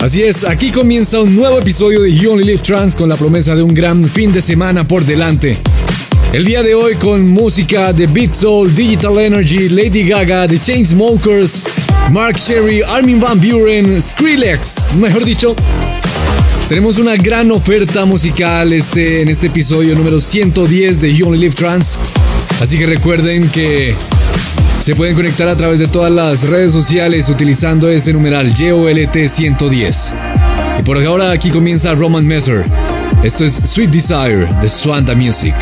Así es, aquí comienza un nuevo episodio de You Only Live Trans con la promesa de un gran fin de semana por delante. El día de hoy con música de Beat Soul, Digital Energy, Lady Gaga, The Chainsmokers, Mark Sherry, Armin Van Buren, Skrillex, mejor dicho. Tenemos una gran oferta musical este, en este episodio número 110 de You Only Live Trans. Así que recuerden que se pueden conectar a través de todas las redes sociales utilizando ese numeral JOLT110. Y por ahora aquí comienza Roman Messer. Esto es Sweet Desire de Swanda Music.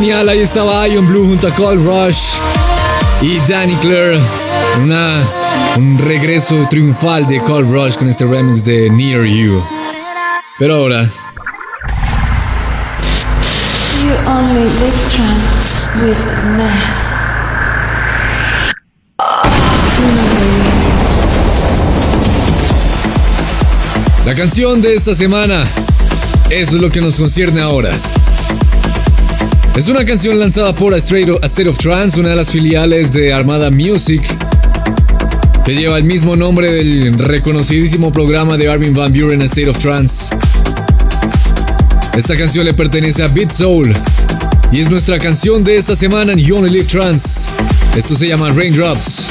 Ahí estaba Ion Blue junto a Cold Rush y Danny Clare. Una, un regreso triunfal de Cold Rush con este remix de Near You. Pero ahora. You only live trance with Ness. La canción de esta semana. Eso es lo que nos concierne ahora. Es una canción lanzada por A State of Trance, una de las filiales de Armada Music, que lleva el mismo nombre del reconocidísimo programa de Armin Van Buren State of Trance. Esta canción le pertenece a Beat Soul y es nuestra canción de esta semana en You Only Live Trance. Esto se llama Raindrops.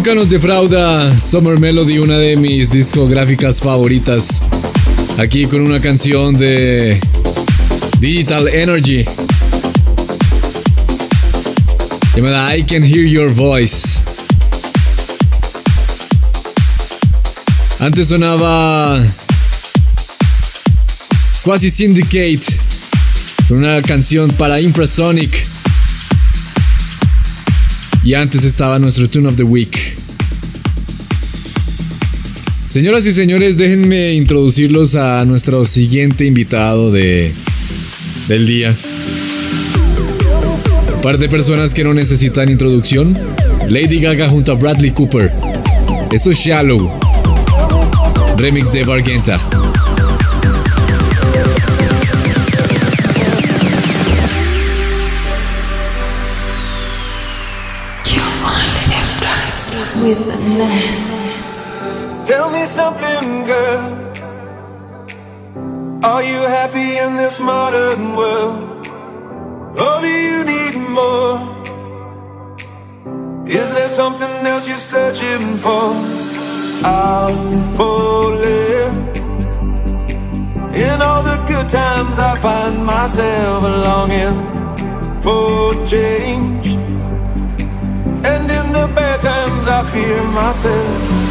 Nunca nos defrauda Summer Melody, una de mis discográficas favoritas. Aquí con una canción de Digital Energy. Llamada I Can Hear Your Voice. Antes sonaba Quasi Syndicate, una canción para Infrasonic. Y antes estaba nuestro Tune of the Week. Señoras y señores, déjenme introducirlos a nuestro siguiente invitado de, del día. Un par de personas que no necesitan introducción. Lady Gaga junto a Bradley Cooper. Esto es Shallow. Remix de Bargenta. Something, girl. Are you happy in this modern world? Or do you need more? Is there something else you're searching for? I'm falling. In all the good times, I find myself longing for change. And in the bad times, I fear myself.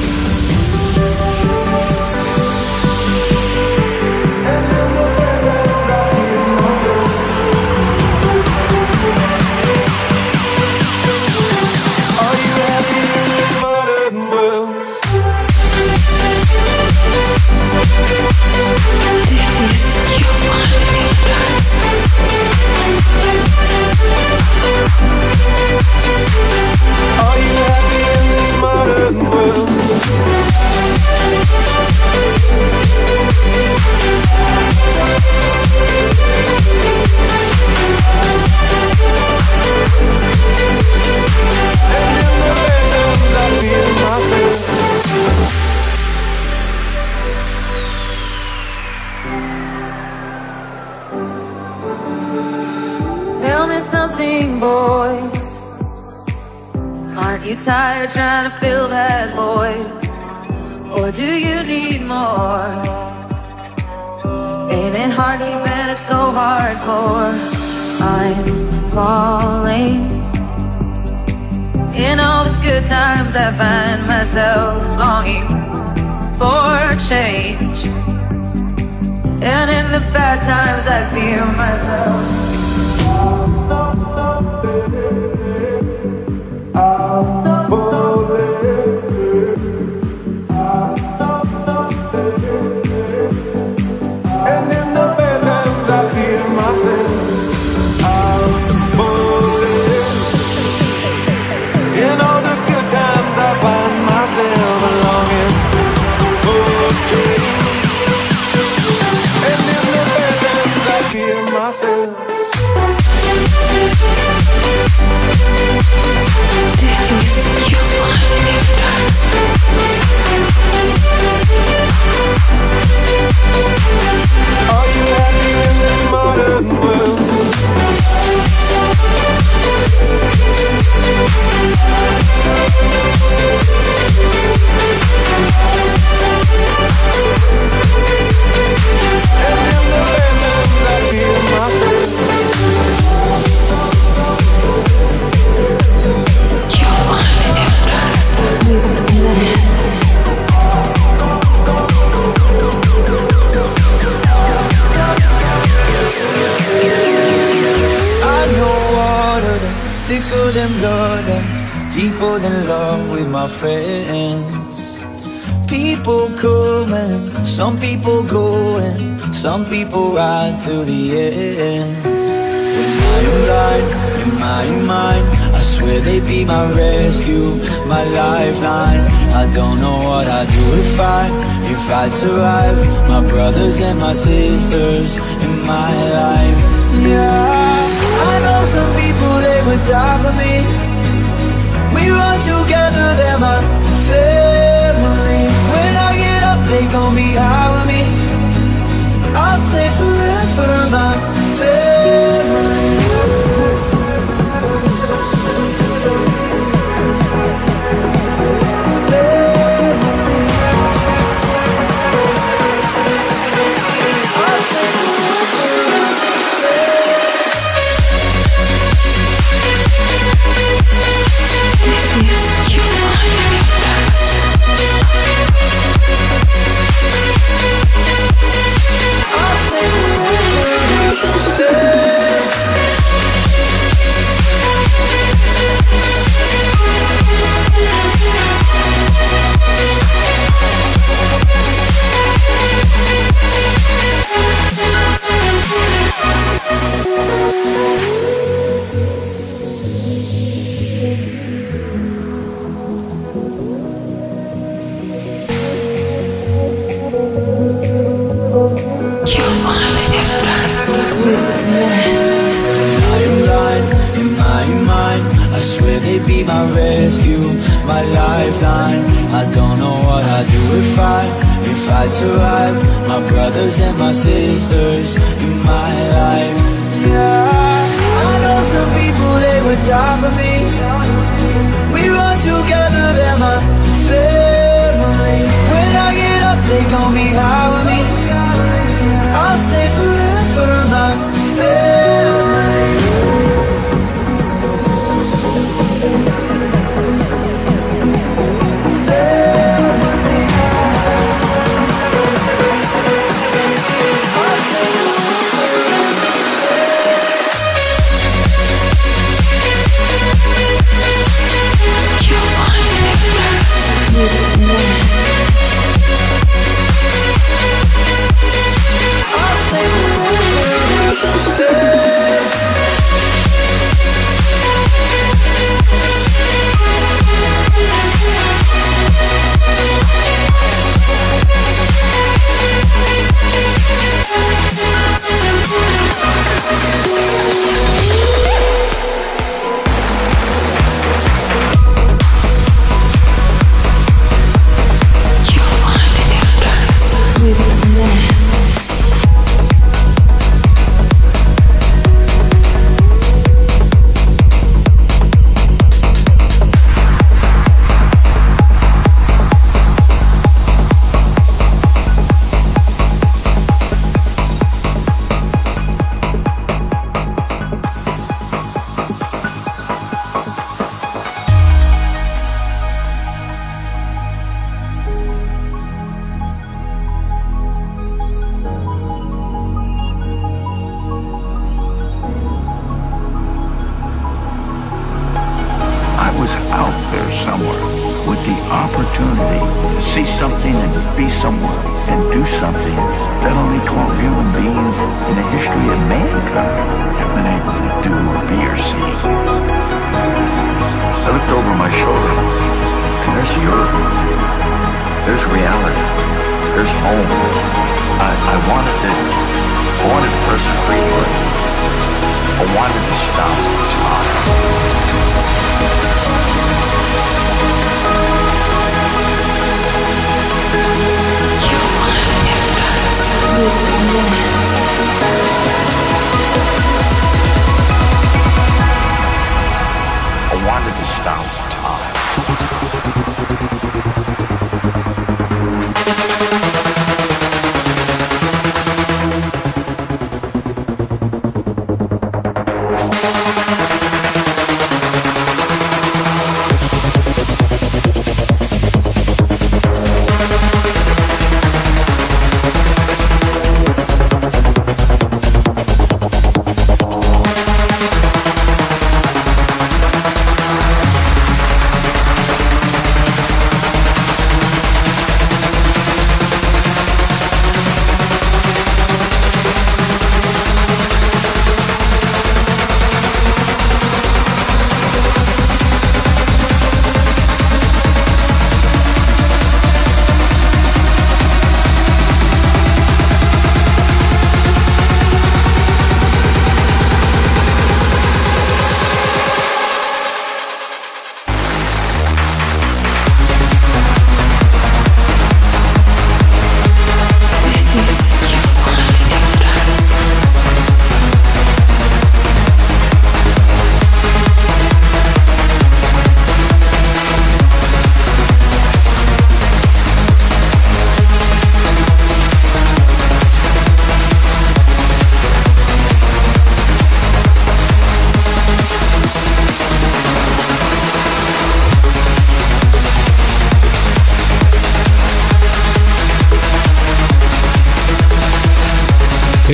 Tell me something, boy tired trying to fill that void? Or do you need more? Ain't it hard keeping it so hardcore? I'm falling. In all the good times, I find myself longing for change. And in the bad times, I fear myself. To the end. When I am blind, in my mind, I swear they'd be my rescue, my lifeline. I don't know what I'd do if I, if I'd survive. My brothers and my sisters in my life. Yeah, I know some people they would die for me. behind me. I'll say forever my favorite.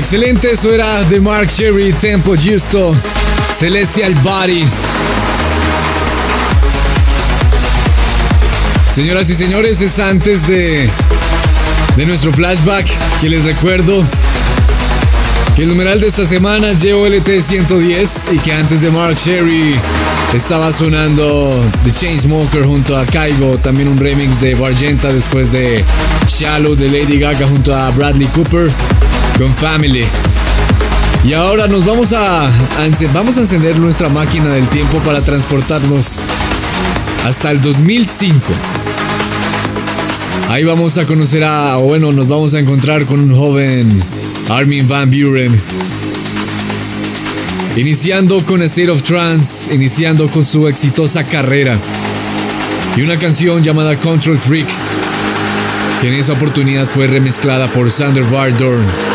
Excelente, eso era de Mark Sherry, Tempo Justo, Celestial Body. Señoras y señores, es antes de, de nuestro flashback que les recuerdo que el numeral de esta semana es LT 110 y que antes de Mark Sherry estaba sonando The Chainsmoker junto a Kaigo, también un remix de Bargenta después de Shallow de Lady Gaga junto a Bradley Cooper con Family. Y ahora nos vamos a, vamos a encender nuestra máquina del tiempo para transportarnos hasta el 2005. Ahí vamos a conocer a, o bueno, nos vamos a encontrar con un joven Armin Van Buren. Iniciando con State of Trance, iniciando con su exitosa carrera. Y una canción llamada Control Freak, que en esa oportunidad fue remezclada por Sander Vardorn.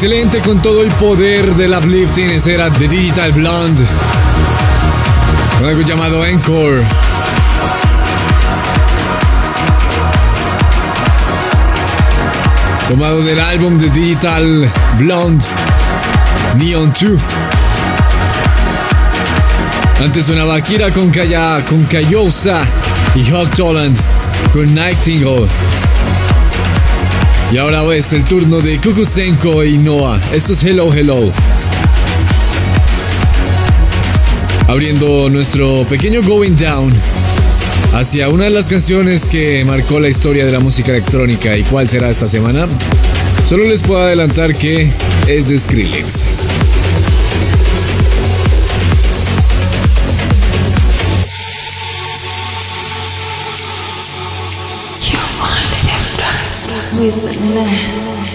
Excelente con todo el poder del uplifting. Ese era The Digital Blonde. Algo llamado Encore. Tomado del álbum de Digital Blonde Neon 2. Antes sonaba Kira con, Kaya, con Kayosa y Hawk Toland con Nightingale. Y ahora es el turno de Kukusenko y Noah. Esto es Hello Hello. Abriendo nuestro pequeño Going Down hacia una de las canciones que marcó la historia de la música electrónica. ¿Y cuál será esta semana? Solo les puedo adelantar que es de Skrillex. With Ness.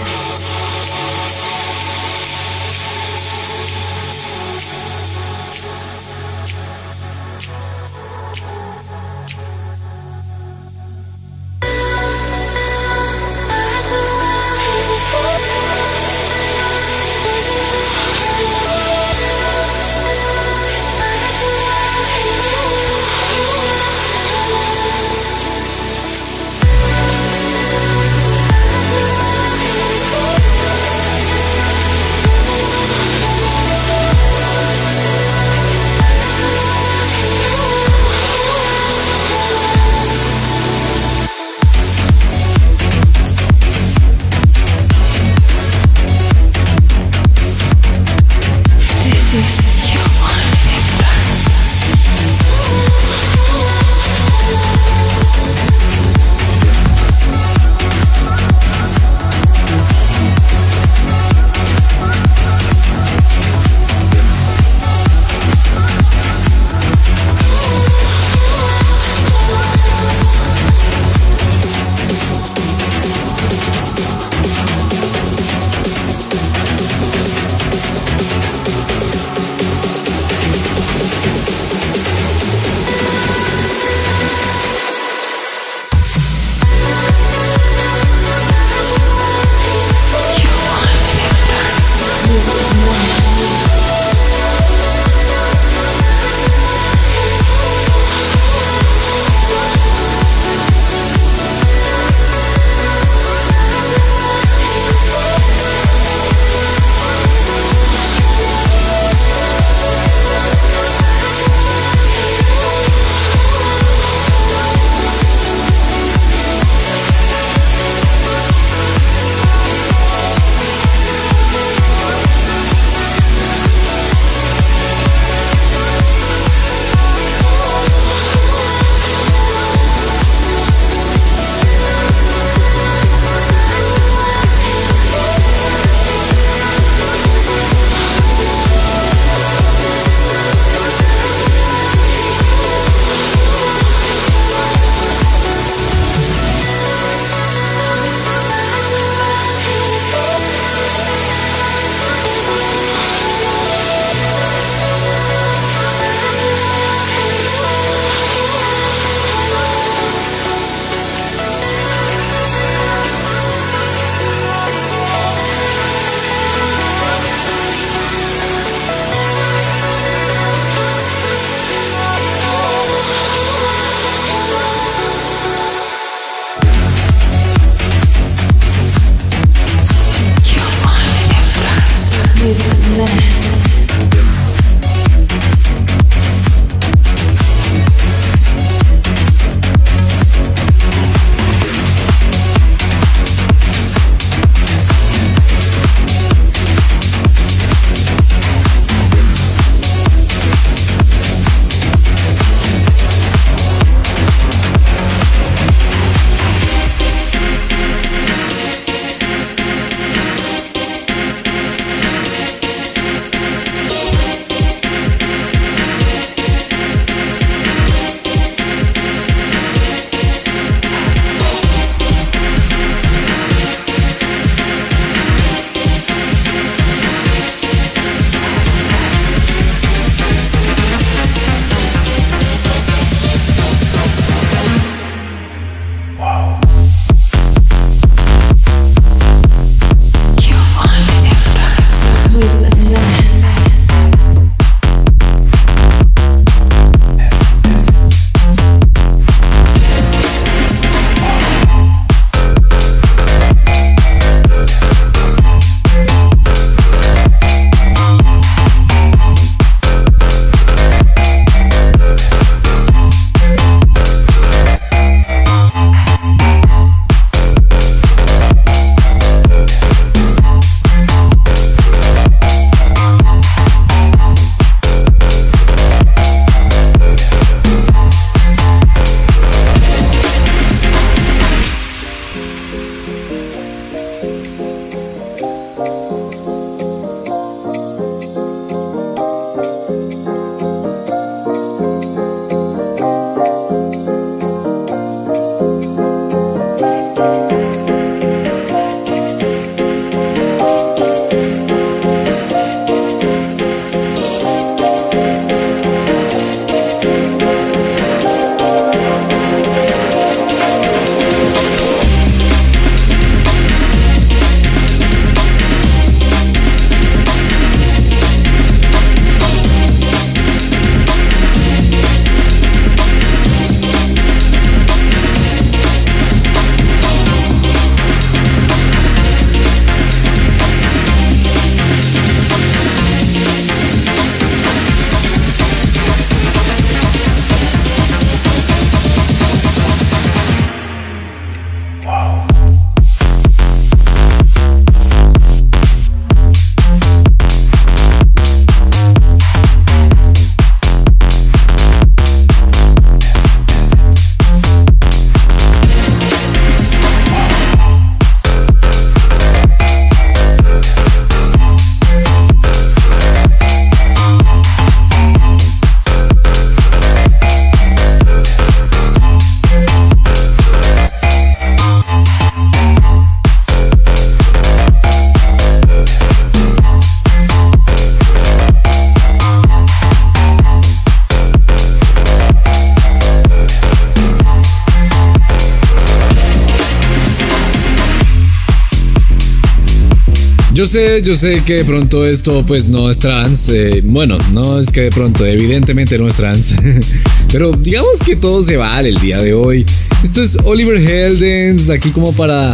Yo sé, yo sé que de pronto esto pues no es trans. eh, bueno, no es que de pronto, evidentemente no es trans. Pero digamos que todo se vale el día de hoy. Esto es Oliver Heldens, aquí como para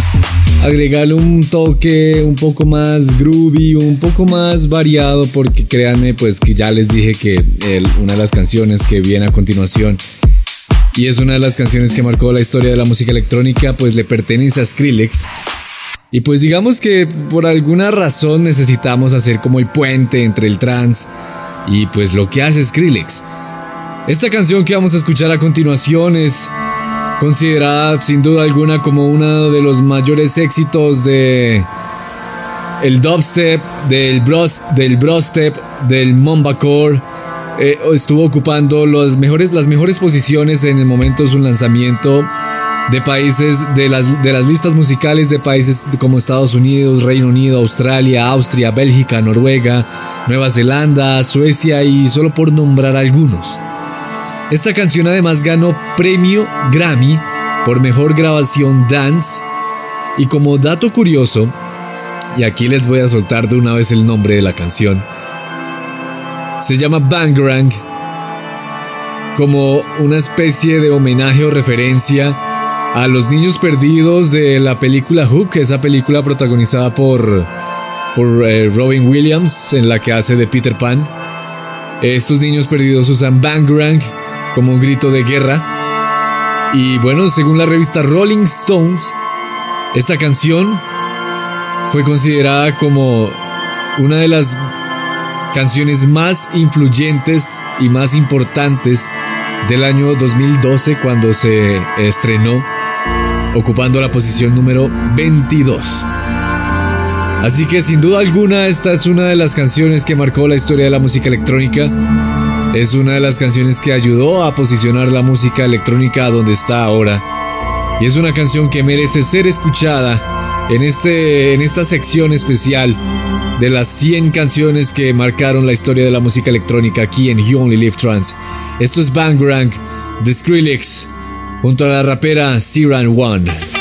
agregarle un toque un poco más groovy, un poco más variado, porque créanme pues que ya les dije que el- una de las canciones que viene a continuación y es una de las canciones que marcó la historia de la música electrónica, pues le pertenece a Skrillex. Y pues digamos que por alguna razón necesitamos hacer como el puente entre el trance y pues lo que hace Skrillex. Esta canción que vamos a escuchar a continuación es considerada sin duda alguna como uno de los mayores éxitos de el dubstep, del bros, del brostep, del mombacore. Eh, estuvo ocupando mejores, las mejores posiciones en el momento de su lanzamiento de países, de las, de las listas musicales de países como Estados Unidos, Reino Unido, Australia, Austria, Bélgica, Noruega, Nueva Zelanda, Suecia y solo por nombrar algunos. Esta canción además ganó premio Grammy por mejor grabación dance y como dato curioso, y aquí les voy a soltar de una vez el nombre de la canción, se llama Bangarang como una especie de homenaje o referencia a los niños perdidos de la película Hook, esa película protagonizada por, por eh, Robin Williams, en la que hace de Peter Pan. Estos niños perdidos usan Bangarang como un grito de guerra. Y bueno, según la revista Rolling Stones, esta canción fue considerada como una de las canciones más influyentes y más importantes del año 2012 cuando se estrenó, ocupando la posición número 22. Así que sin duda alguna esta es una de las canciones que marcó la historia de la música electrónica. Es una de las canciones que ayudó a posicionar la música electrónica a donde está ahora. Y es una canción que merece ser escuchada en, este, en esta sección especial de las 100 canciones que marcaron la historia de la música electrónica aquí en You Only Live Trance. Esto es Bangarang de Skrillex junto a la rapera Siran One.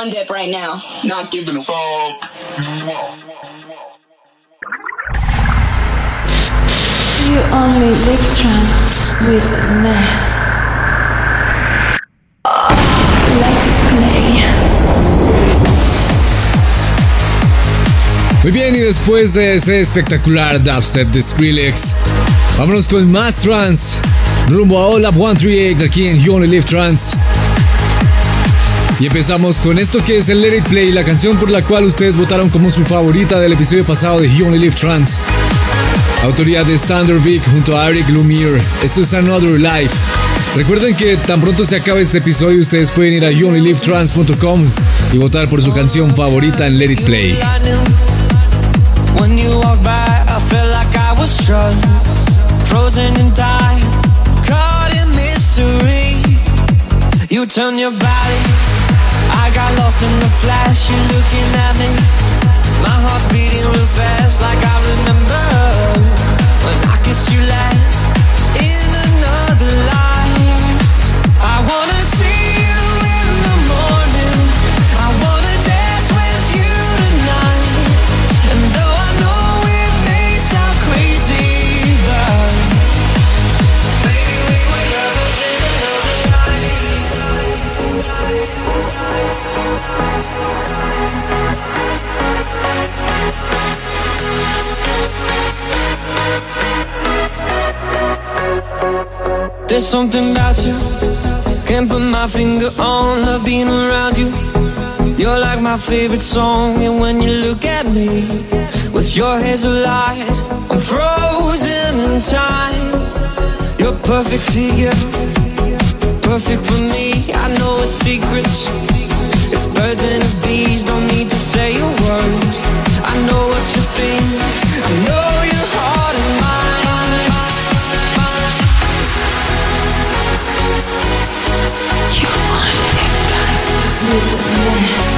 I'm eating Dip right now. Not giving a fuck. You only live trance with Ness. Let. Muy bien, y después de ese espectacular dubstep de Skrillex, vámonos con más trance, rumbo a All Up 138 aquí en You Only Live Trance. Y empezamos con esto que es el Let It Play, la canción por la cual ustedes votaron como su favorita del episodio pasado de You Only Live Trance. Autoría de Standard Vic junto a Eric Lumiere. Esto es Another Life. Recuerden que tan pronto se acabe este episodio, ustedes pueden ir a youonlylivetrance.com y votar por su canción favorita en Let It Play. You turn your body, lost in the flash. You looking at me, my heart's beating real fast, like I remember when I kissed you last There's something about you, can't put my finger on. Love being around you. You're like my favorite song, and when you look at me with your hazel eyes, I'm frozen in time. Your perfect figure, perfect for me. I know it's secrets, it's birds and it's bees. Don't need to say a word. I know what you think. I know trance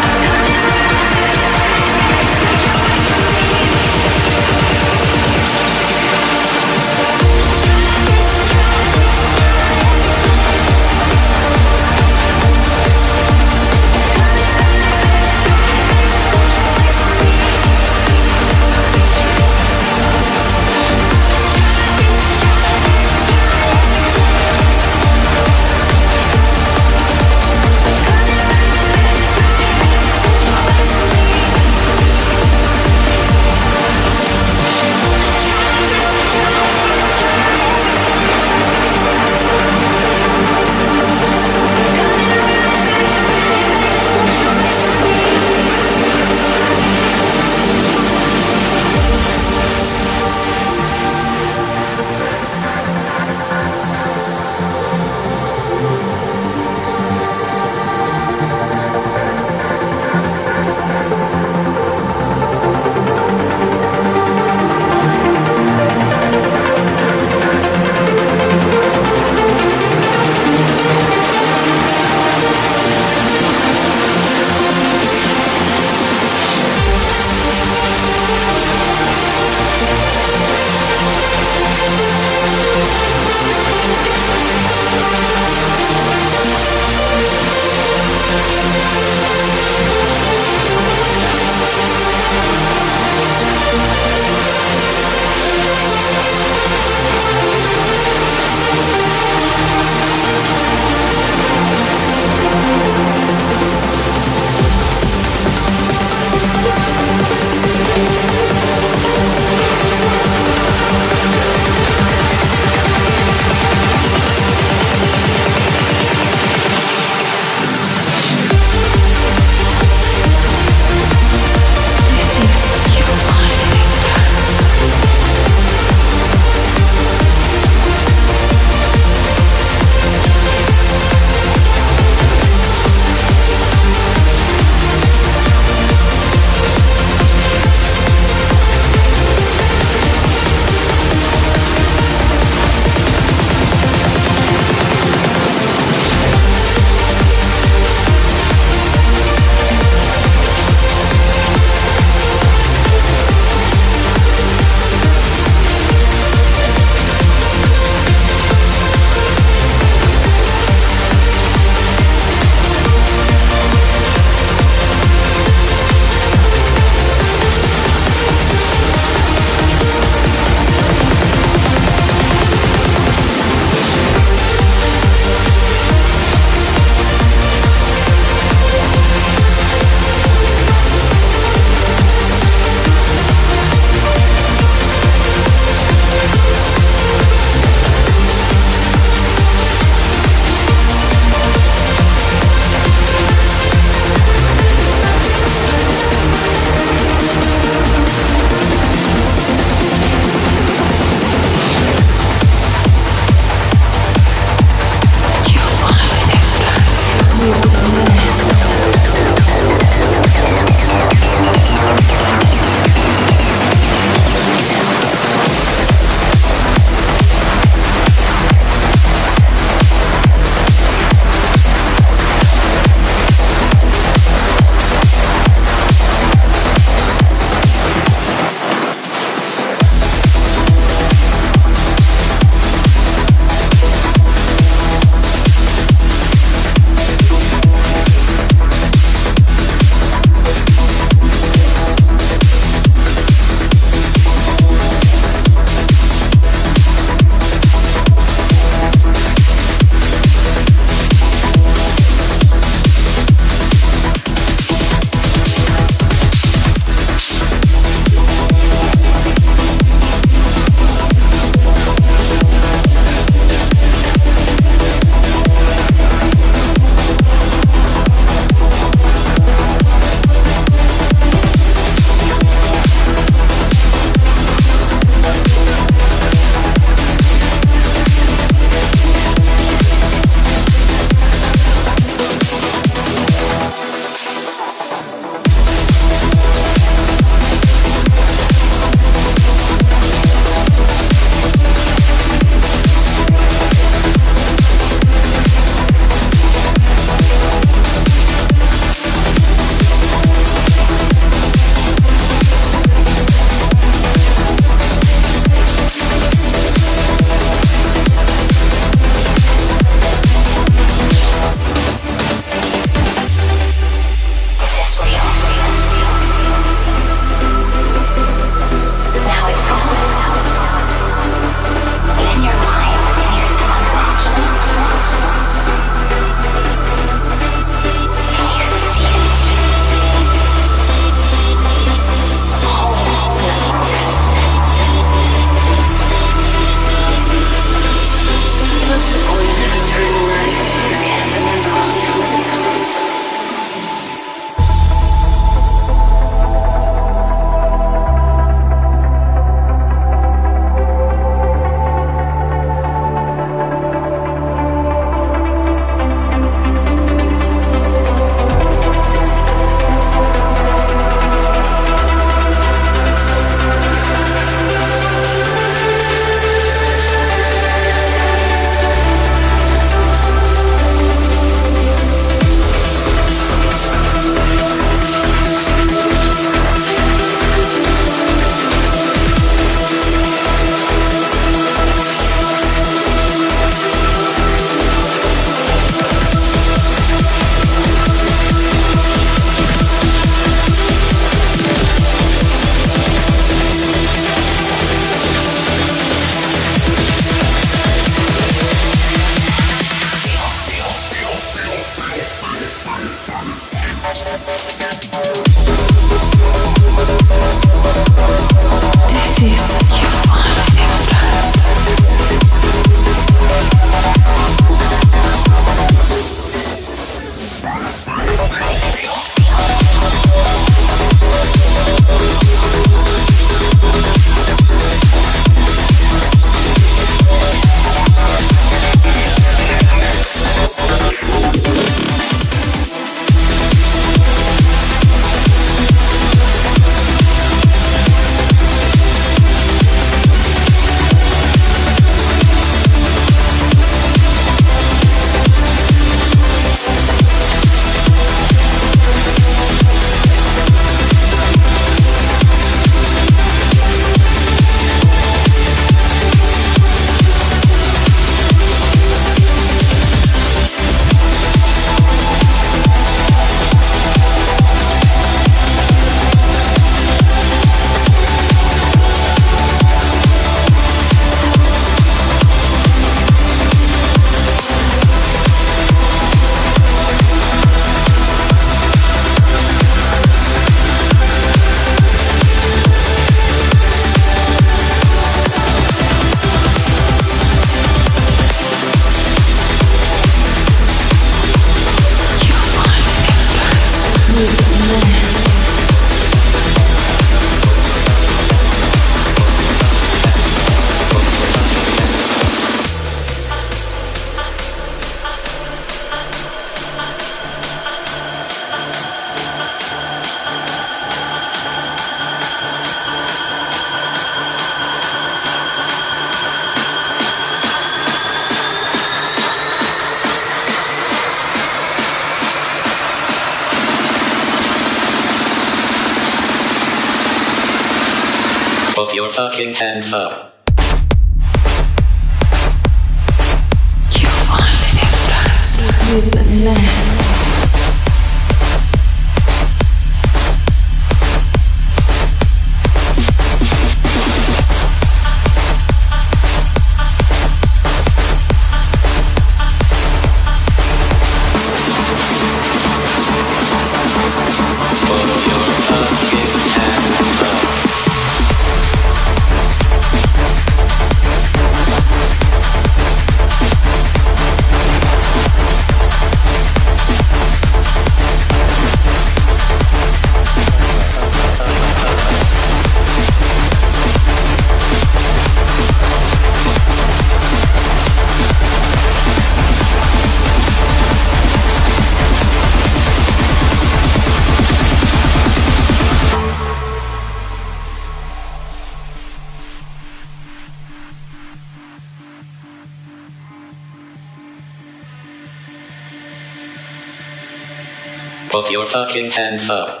your fucking hands up.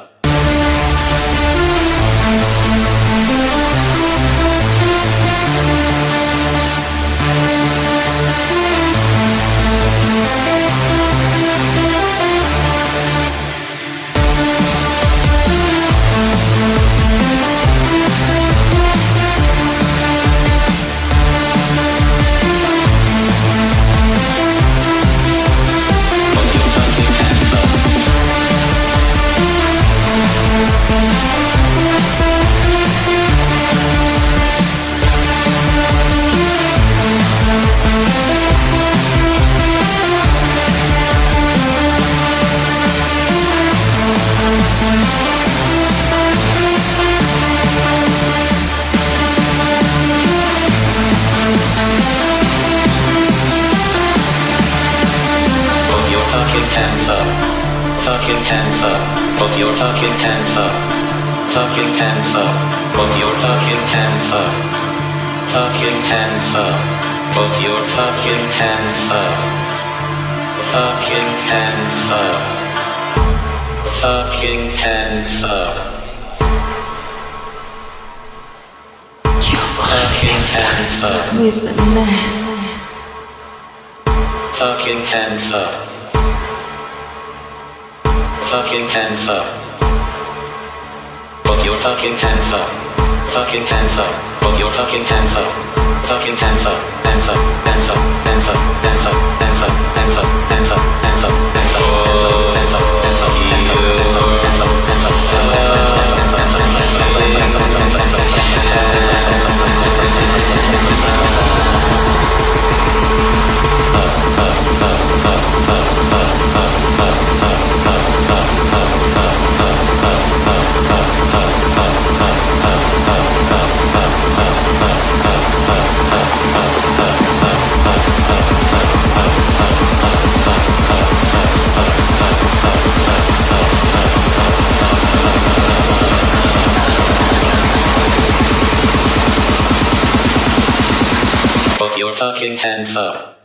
Put your fucking hands up. Fucking hands up. Put your fucking hands up. Fucking hands up. Put your fucking hands up. Fucking hands up. Fucking hands up. Fucking hands up. With the mess. Fucking hands up fucking hands up. Put your fucking hands up. Fucking hands up. Put your fucking hands up. Fucking hands up. Hands up. Hands up. Hands up. Hands up. Hands up. Hands up. Hands up. Fucking hands up.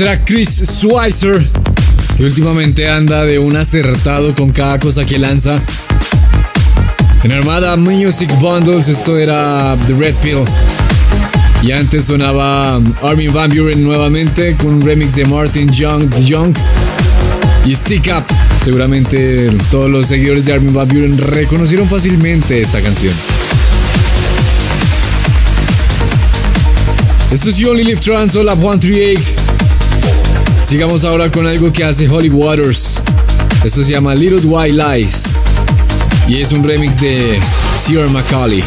Será Chris Schweizer, que últimamente anda de un acertado con cada cosa que lanza. En Armada Music Bundles esto era The Red Pill. Y antes sonaba Armin Van Buren nuevamente con un remix de Martin Young, Young y Stick Up. Seguramente todos los seguidores de Armin Van Buren reconocieron fácilmente esta canción. Esto es You Only Live Trans, Hola 138. Sigamos ahora con algo que hace Holly Waters. Esto se llama Little White Lies. Y es un remix de Sierra Macaulay.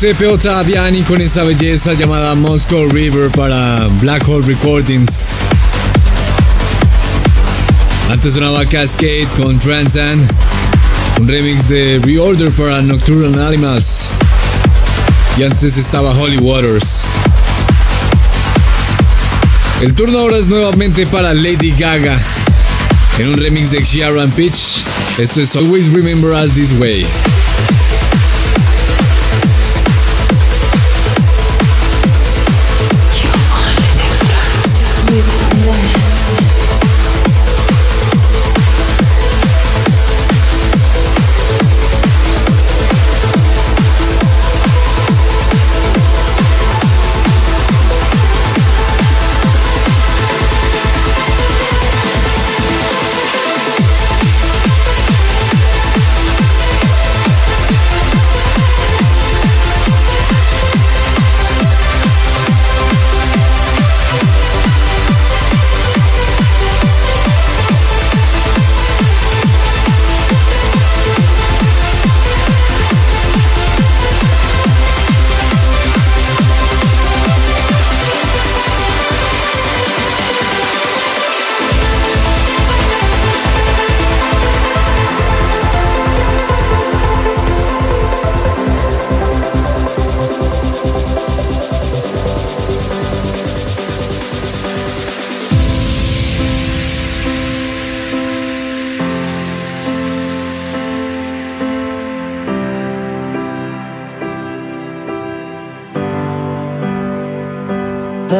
Giuseppe Ottaviani con esa belleza llamada Moscow River para Black Hole Recordings. Antes sonaba Cascade con Transcend, un remix de Reorder para Nocturnal Animals. Y antes estaba Holy Waters. El turno ahora es nuevamente para Lady Gaga en un remix de Sharon Pitch. Esto es Always Remember Us This Way.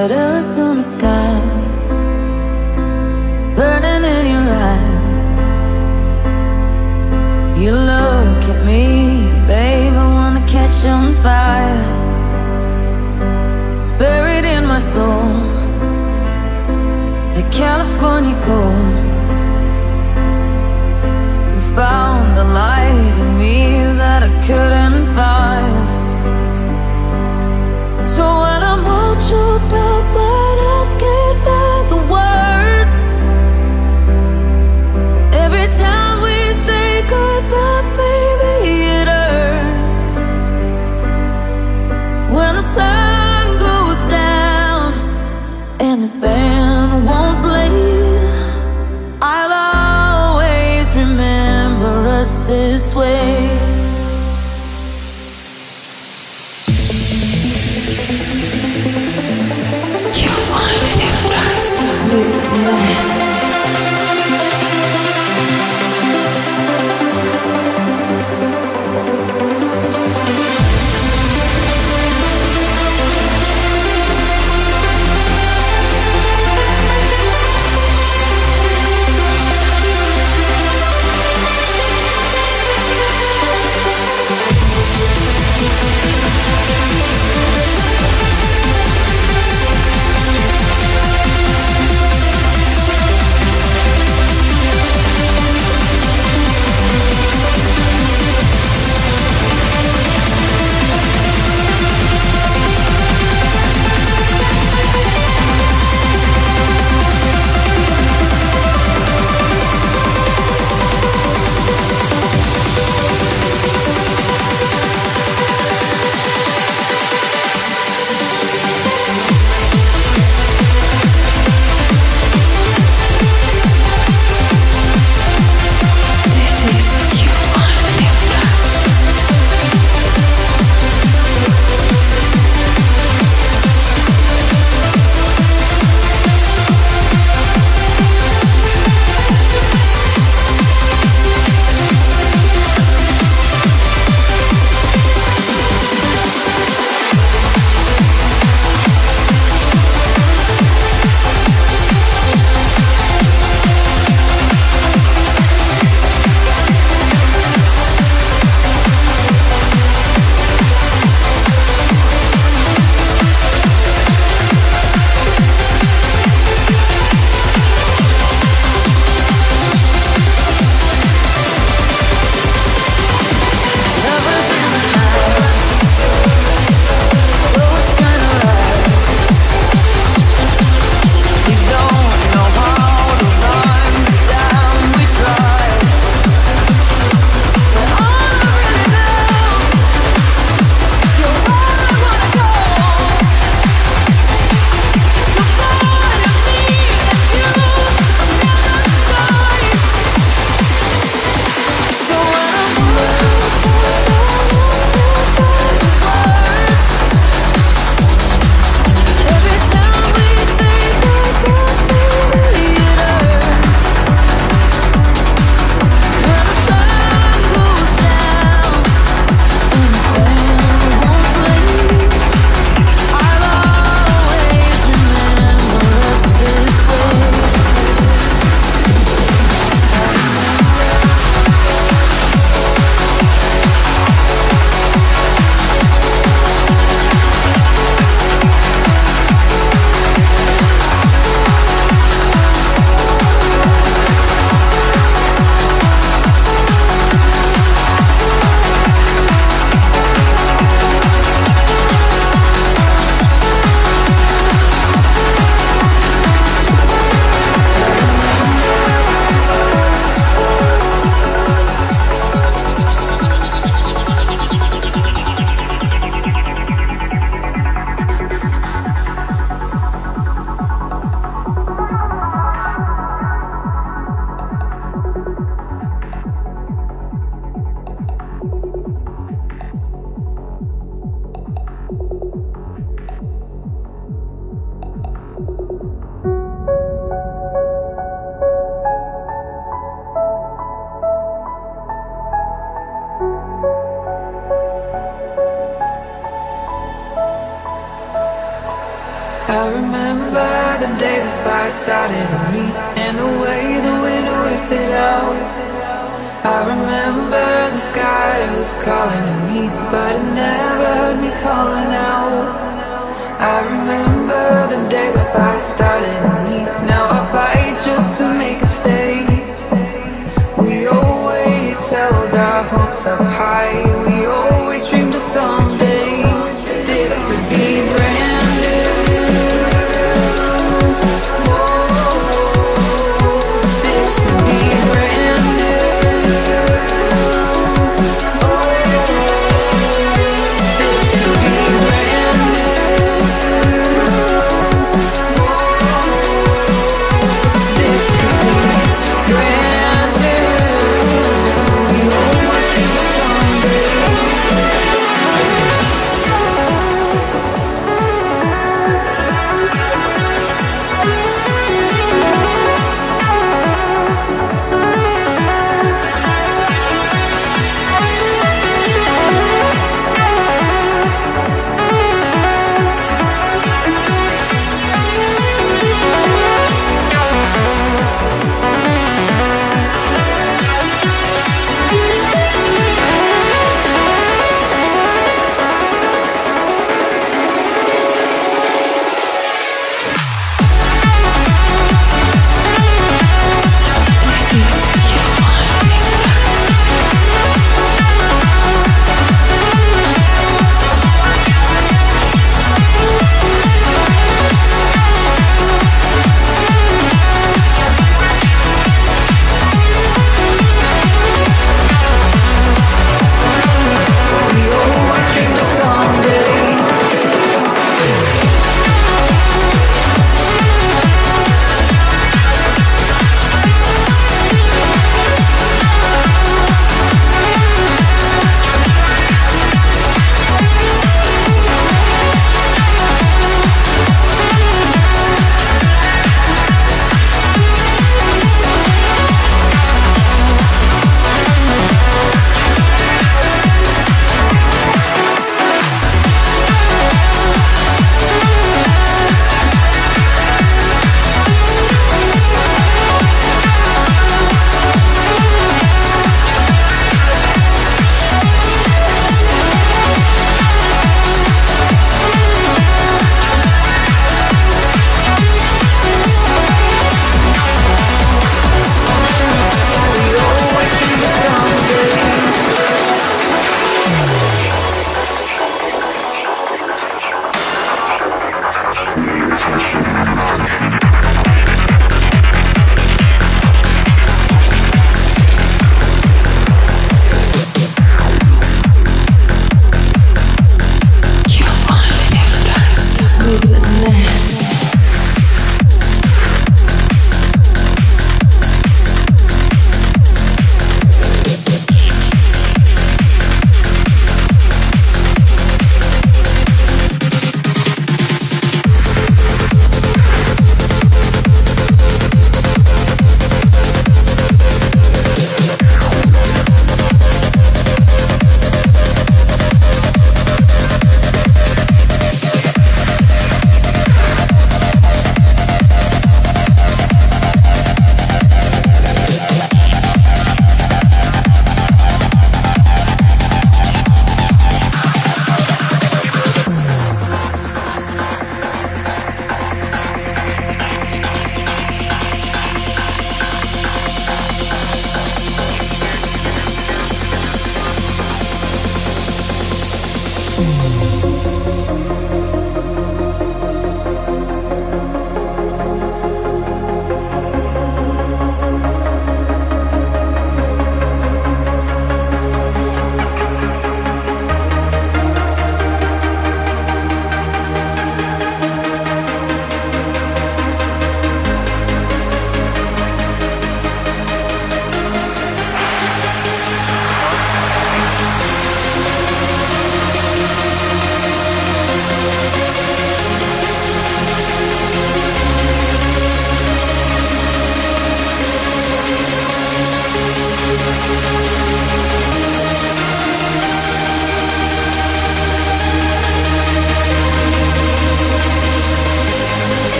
But Arizona sky burning in your eyes You look at me, babe. I wanna catch on fire. It's buried in my soul, like California gold. You found the light in me that I couldn't find. So all choked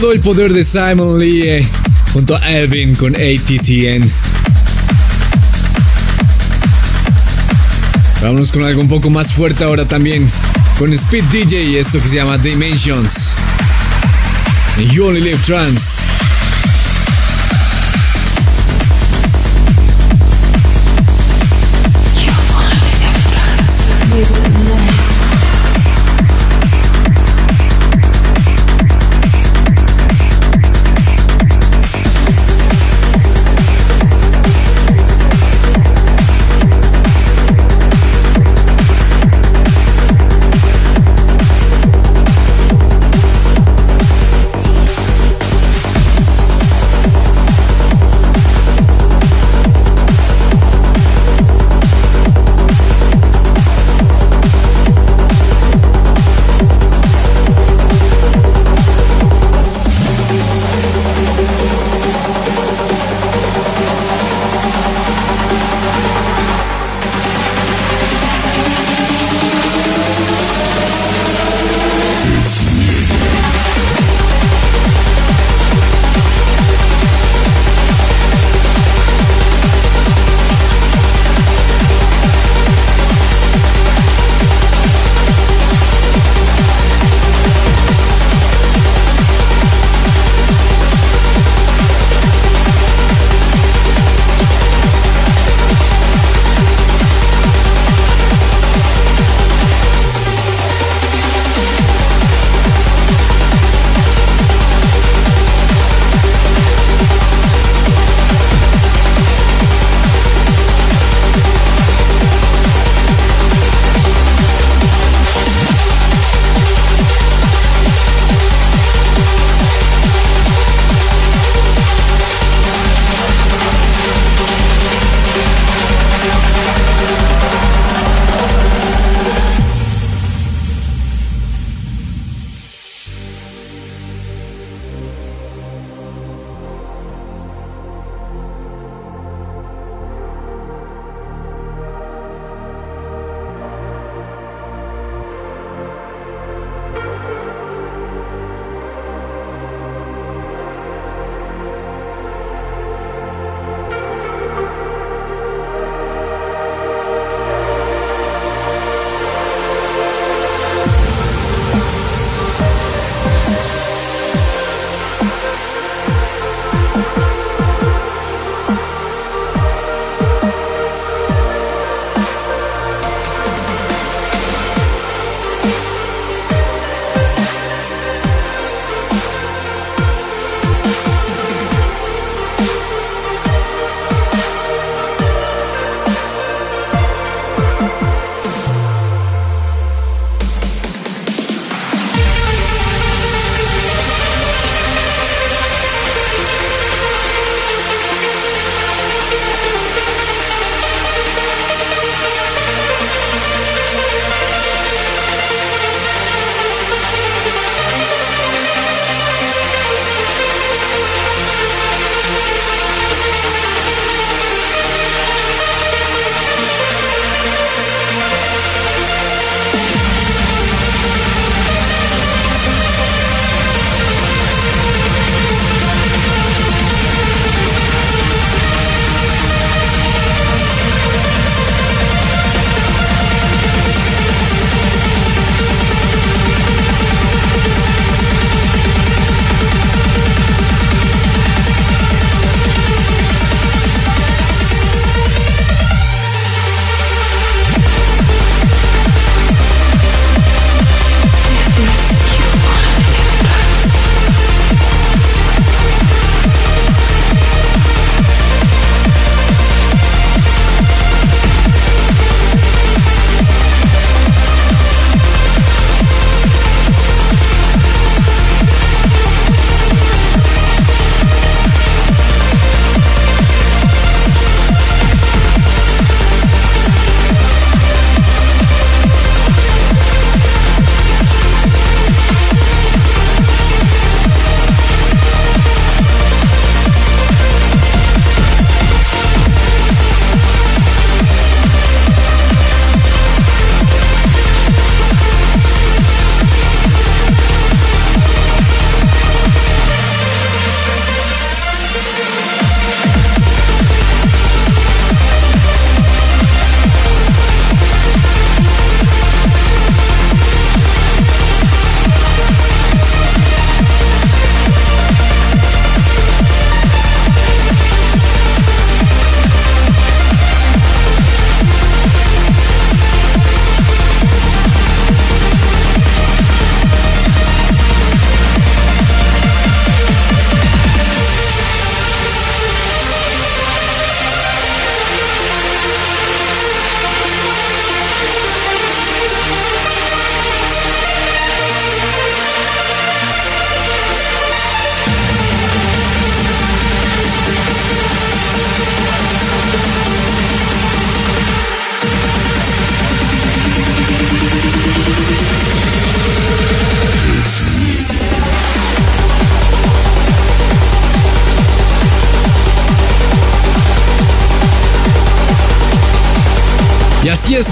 todo el poder de Simon Lee eh, junto a Elvin con ATTN. Vámonos con algo un poco más fuerte ahora también. Con Speed DJ y esto que se llama Dimensions. You only live trans.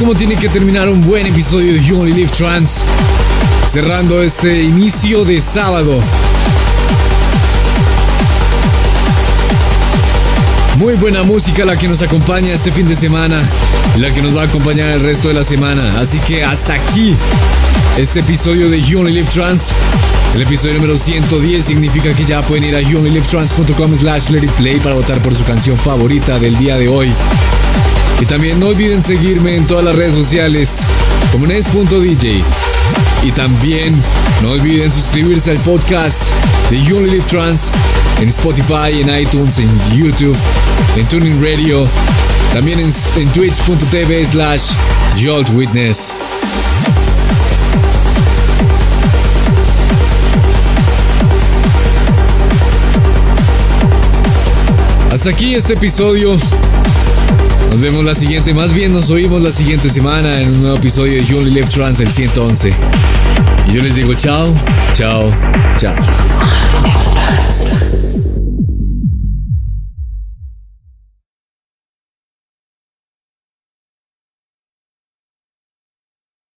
Como tiene que terminar un buen episodio de You Only Live Trans. Cerrando este inicio de sábado. Muy buena música la que nos acompaña este fin de semana la que nos va a acompañar el resto de la semana. Así que hasta aquí este episodio de You Only Live Trans. El episodio número 110 significa que ya pueden ir a youonlylivetrans.com slash let it play para votar por su canción favorita del día de hoy. Y también no olviden seguirme en todas las redes sociales como Nes.dj. Y también no olviden suscribirse al podcast de Only Live Trans en Spotify, en iTunes, en YouTube, en Tuning Radio, también en, en twitch.tv slash Witness. Hasta aquí este episodio. Nos vemos la siguiente, más bien nos oímos la siguiente semana en un nuevo episodio de You Only Live Trans, el 111. Y yo les digo chao, chao, chao.